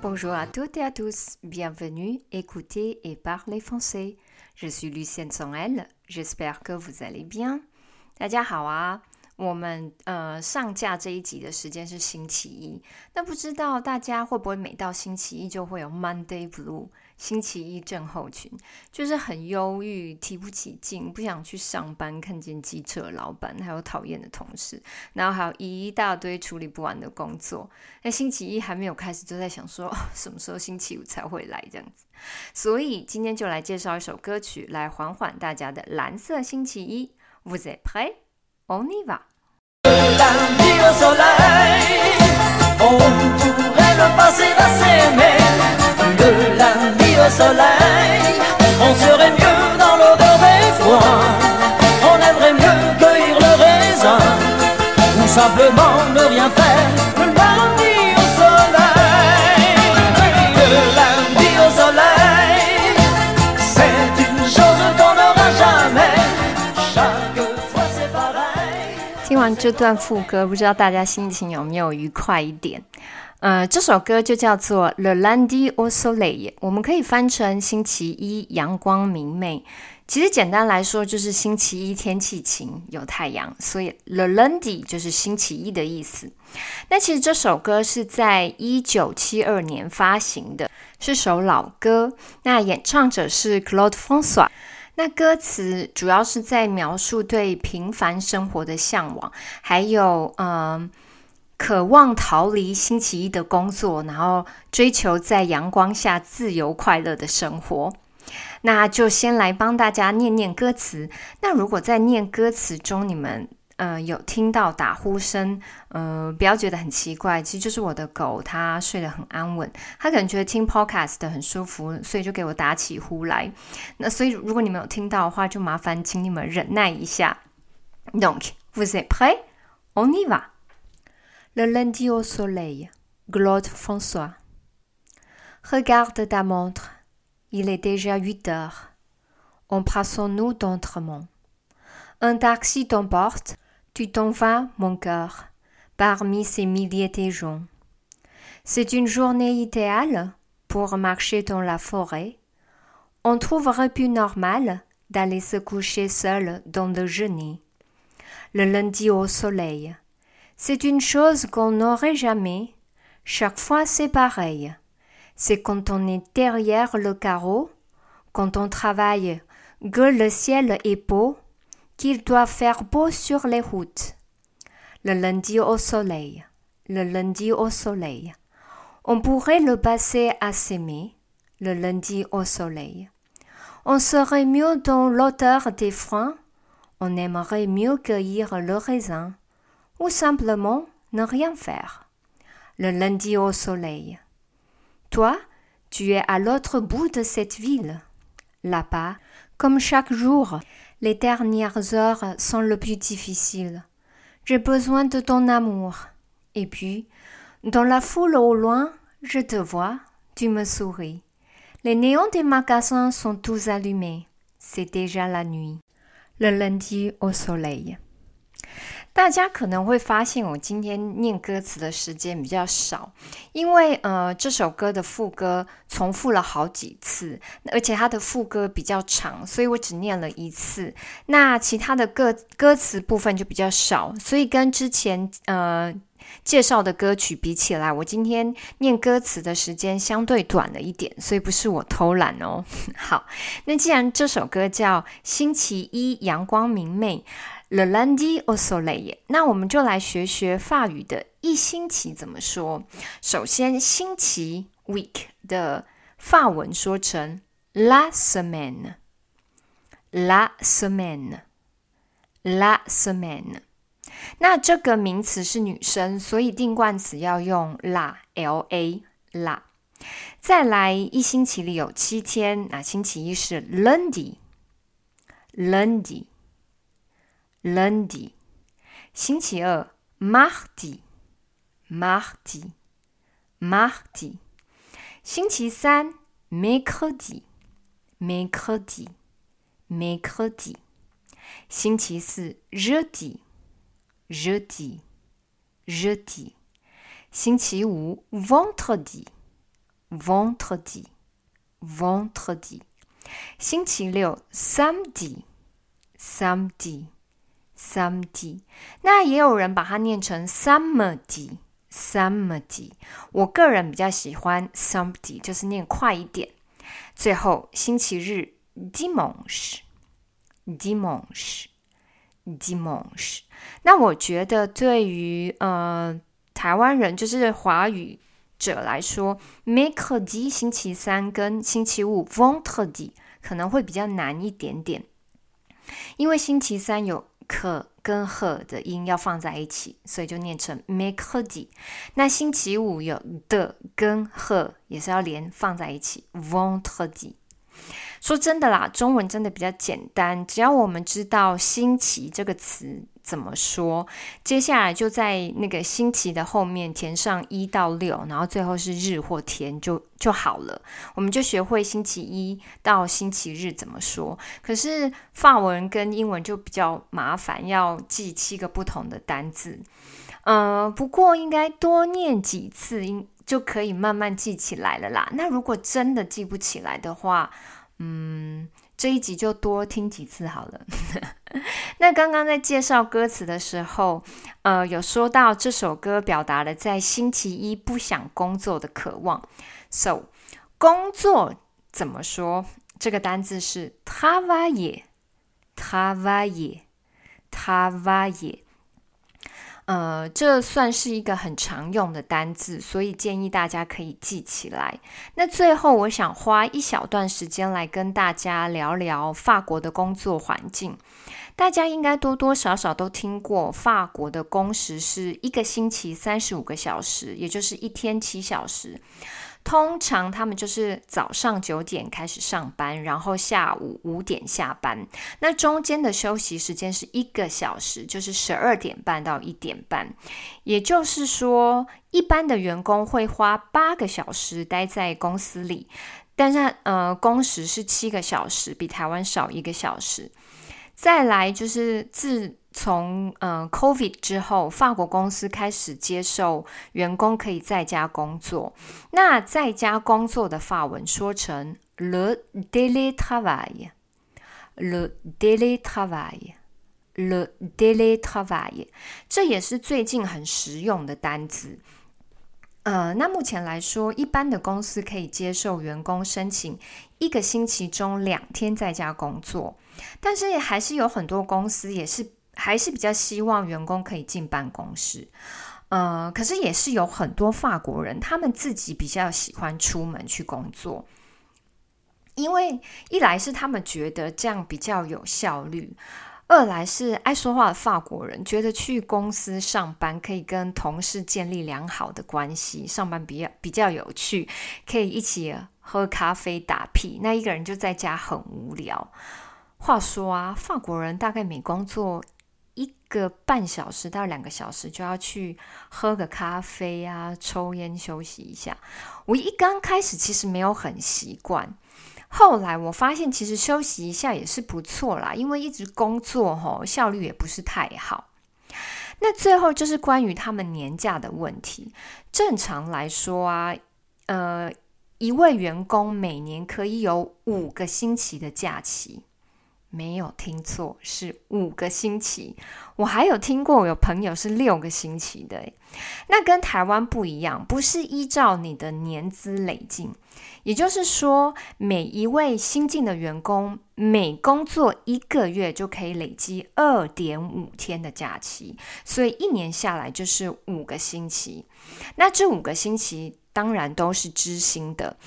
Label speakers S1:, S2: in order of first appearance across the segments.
S1: Bonjour à toutes et à tous, bienvenue écouter et parler français. Je suis Lucienne Songel, j'espère que vous allez bien. 大家好啊， 我们呃上架这一集的时间是星期一，那不知道大家会不会每到星期一就会有 Monday Blue？星期一症候群，就是很忧郁、提不起劲、不想去上班，看见机车老板，还有讨厌的同事，然后还有一大堆处理不完的工作。那星期一还没有开始，就在想说 什么时候星期五才会来这样子。所以今天就来介绍一首歌曲，来缓缓大家的蓝色星期一。Vous êtes prêts? On y va.
S2: le lundi au soleil. On serait mieux dans l'odeur des foins. On aimerait mieux cueillir le raisin. Ou simplement ne rien faire.
S1: 听完这段副歌，不知道大家心情有没有愉快一点？呃，这首歌就叫做《Le Lundi au Soleil》，我们可以翻成“星期一阳光明媚”。其实简单来说，就是星期一天气晴，有太阳，所以 “Le Lundi” 就是星期一的意思。那其实这首歌是在一九七二年发行的，是首老歌。那演唱者是 Claude François。那歌词主要是在描述对平凡生活的向往，还有嗯。渴望逃离星期一的工作，然后追求在阳光下自由快乐的生活。那就先来帮大家念念歌词。那如果在念歌词中，你们呃有听到打呼声，呃，不要觉得很奇怪，其实就是我的狗，它睡得很安稳，它可能觉得听 podcast 很舒服，所以就给我打起呼来。那所以如果你们有听到的话，就麻烦请你们忍耐一下。Donc vous êtes prêts? On y va. Le lundi au soleil, Claude François. Regarde ta montre, il est déjà huit heures. Embrassons-nous d'entremont. Un taxi t'emporte, tu t'en vas, mon cœur, parmi ces milliers de gens. C'est une journée idéale pour marcher dans la forêt. On trouverait plus normal d'aller se coucher seul dans le genêt. Le lundi au soleil, c'est une chose qu'on n'aurait jamais. Chaque fois c'est pareil. C'est quand on est derrière le carreau, quand on travaille, que le ciel est beau, qu'il doit faire beau sur les routes. Le lundi au soleil, le lundi au soleil. On pourrait le passer à s'aimer, le lundi au soleil. On serait mieux dans l'odeur des freins, on aimerait mieux cueillir le raisin ou simplement ne rien faire. Le lundi au soleil. Toi, tu es à l'autre bout de cette ville. Là-bas, comme chaque jour, les dernières heures sont le plus difficiles. J'ai besoin de ton amour. Et puis, dans la foule au loin, je te vois, tu me souris. Les néons des magasins sont tous allumés. C'est déjà la nuit. Le lundi au soleil. 大家可能会发现，我今天念歌词的时间比较少，因为呃，这首歌的副歌重复了好几次，而且它的副歌比较长，所以我只念了一次。那其他的歌歌词部分就比较少，所以跟之前呃介绍的歌曲比起来，我今天念歌词的时间相对短了一点，所以不是我偷懒哦。好，那既然这首歌叫《星期一阳光明媚》。Le lundi au soleil，那我们就来学学法语的一星期怎么说。首先，星期 week 的法文说成 la semaine，la semaine，la semaine。那这个名词是女生，所以定冠词要用 la，l a la。再来，一星期里有七天，那星期一是 lundi，lundi。lundi，星期二 mardi，mardi，mardi，星期三 mercredi，mercredi，mercredi。星期四，jeudi，jeudi，jeudi。星期五，vendredi，vendredi，vendredi。星期六 some d。那也有人把它念成 samedi，samedi。我个人比较喜欢 samedi，就是念快一点。最后，星期日，dimanche，dimanche，dimanche。那我觉得对于呃台湾人，就是华语。者来说，mercredi 星期三跟星期五 vendredi 可能会比较难一点点，因为星期三有可跟和的音要放在一起，所以就念成 mercredi。那星期五有的跟和也是要连放在一起 vendredi。说真的啦，中文真的比较简单，只要我们知道“星期”这个词。怎么说？接下来就在那个星期的后面填上一到六，然后最后是日或天就就好了。我们就学会星期一到星期日怎么说。可是法文跟英文就比较麻烦，要记七个不同的单字。呃，不过应该多念几次，应就可以慢慢记起来了啦。那如果真的记不起来的话，嗯。这一集就多听几次好了。那刚刚在介绍歌词的时候，呃，有说到这首歌表达了在星期一不想工作的渴望。So，工作怎么说？这个单字是 travail，travail，travail。呃，这算是一个很常用的单字，所以建议大家可以记起来。那最后，我想花一小段时间来跟大家聊聊法国的工作环境。大家应该多多少少都听过，法国的工时是一个星期三十五个小时，也就是一天七小时。通常他们就是早上九点开始上班，然后下午五点下班。那中间的休息时间是一个小时，就是十二点半到一点半。也就是说，一般的员工会花八个小时待在公司里，但是呃，工时是七个小时，比台湾少一个小时。再来就是自。从呃，COVID 之后，法国公司开始接受员工可以在家工作。那在家工作的法文说成 le daily travail，le daily travail，le daily travail，这也是最近很实用的单词。呃，那目前来说，一般的公司可以接受员工申请一个星期中两天在家工作，但是还是有很多公司也是。还是比较希望员工可以进办公室，呃，可是也是有很多法国人，他们自己比较喜欢出门去工作，因为一来是他们觉得这样比较有效率，二来是爱说话的法国人觉得去公司上班可以跟同事建立良好的关系，上班比较比较有趣，可以一起喝咖啡打屁，那一个人就在家很无聊。话说啊，法国人大概每工作。个半小时到两个小时就要去喝个咖啡啊，抽烟休息一下。我一刚开始其实没有很习惯，后来我发现其实休息一下也是不错啦，因为一直工作吼效率也不是太好。那最后就是关于他们年假的问题。正常来说啊，呃，一位员工每年可以有五个星期的假期。没有听错，是五个星期。我还有听过有朋友是六个星期的，那跟台湾不一样，不是依照你的年资累进，也就是说，每一位新进的员工每工作一个月就可以累积二点五天的假期，所以一年下来就是五个星期。那这五个星期当然都是知心的。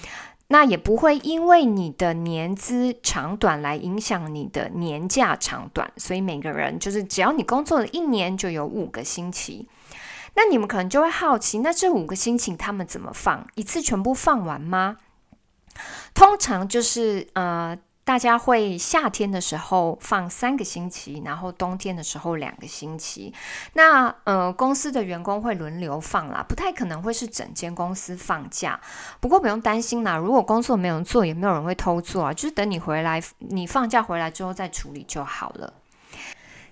S1: 那也不会因为你的年资长短来影响你的年假长短，所以每个人就是只要你工作了一年，就有五个星期。那你们可能就会好奇，那这五个星期他们怎么放？一次全部放完吗？通常就是呃，大家会夏天的时候放三个星期，然后冬天的时候两个星期。那呃，公司的员工会轮流放啦，不太可能会是整间公司放假。不过不用担心啦，如果工作没有人做，也没有人会偷做啊，就是等你回来，你放假回来之后再处理就好了。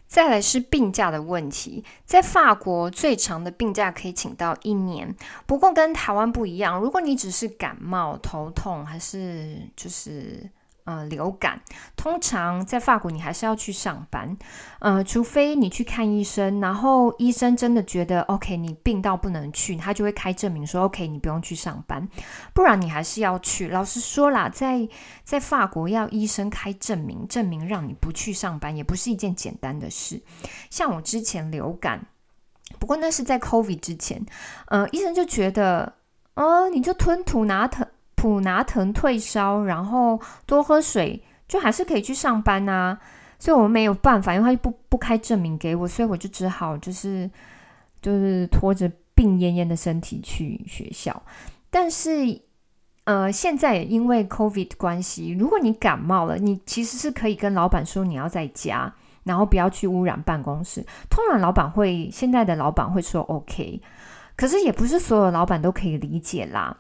S1: 再来是病假的问题，在法国最长的病假可以请到一年，不过跟台湾不一样，如果你只是感冒、头痛，还是就是。呃，流感通常在法国你还是要去上班，呃，除非你去看医生，然后医生真的觉得 OK，你病到不能去，他就会开证明说 OK，你不用去上班，不然你还是要去。老实说啦，在在法国要医生开证明，证明让你不去上班，也不是一件简单的事。像我之前流感，不过那是在 COVID 之前，呃，医生就觉得，哦，你就吞吐拿疼。普拿疼退烧，然后多喝水，就还是可以去上班呐。所以我们没有办法，因为他就不不开证明给我，所以我就只好就是就是拖着病恹恹的身体去学校。但是呃，现在因为 COVID 关系，如果你感冒了，你其实是可以跟老板说你要在家，然后不要去污染办公室。通常老板会现在的老板会说 OK，可是也不是所有老板都可以理解啦。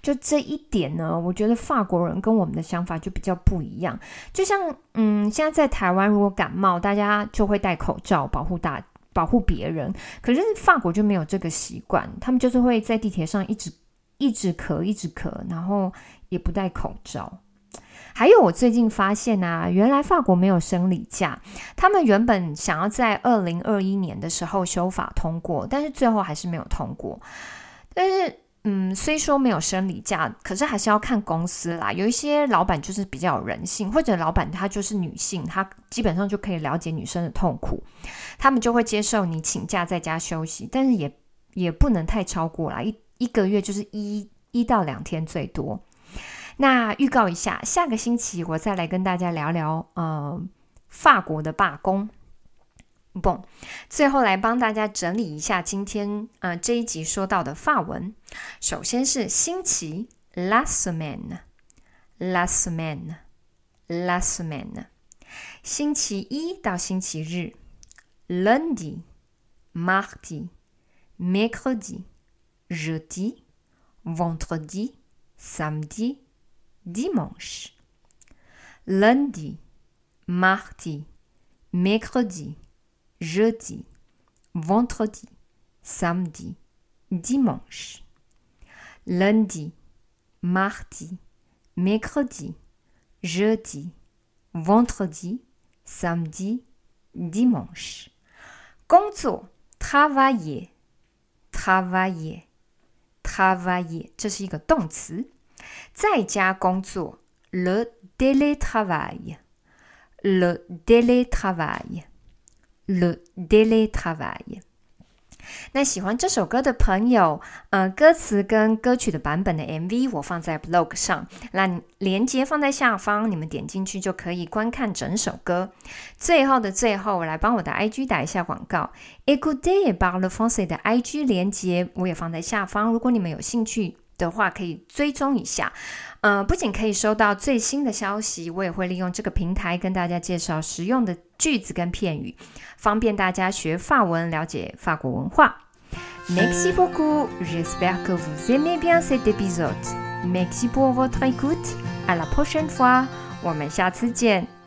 S1: 就这一点呢，我觉得法国人跟我们的想法就比较不一样。就像，嗯，现在在台湾，如果感冒，大家就会戴口罩保护大保护别人。可是法国就没有这个习惯，他们就是会在地铁上一直一直咳，一直咳，然后也不戴口罩。还有，我最近发现啊，原来法国没有生理假。他们原本想要在二零二一年的时候修法通过，但是最后还是没有通过。但是。嗯，虽说没有生理假，可是还是要看公司啦。有一些老板就是比较有人性，或者老板她就是女性，她基本上就可以了解女生的痛苦，他们就会接受你请假在家休息，但是也也不能太超过啦，一一个月就是一一到两天最多。那预告一下，下个星期我再来跟大家聊聊，呃，法国的罢工。不，最后来帮大家整理一下今天呃这一集说到的法文。首先是星期，la semaine，la semaine，la semaine。星期一到星期日，lundi，mardi，mercredi，jeudi，vendredi，samedi，dimanche。lundi，mardi，mercredi。jeudi, vendredi, samedi, dimanche. Lundi, mardi, mercredi, jeudi, vendredi, samedi, dimanche. 工作 travailler, travailler, travailler，这是一个动词。在家工作 le télétravail, le télétravail。 Le daily travail。那喜欢这首歌的朋友，呃，歌词跟歌曲的版本的 MV 我放在 blog 上，那链接放在下方，你们点进去就可以观看整首歌。最后的最后，我来帮我的 IG 打一下广告。Ecoute par le français 的 IG 连接我也放在下方，如果你们有兴趣的话，可以追踪一下。呃，不仅可以收到最新的消息，我也会利用这个平台跟大家介绍实用的句子跟片语，方便大家学法文，了解法国文化。Merci beaucoup, j'espère que vous aimez bien cet épisode. Merci pour votre écoute. À la prochaine fois，我们下次见。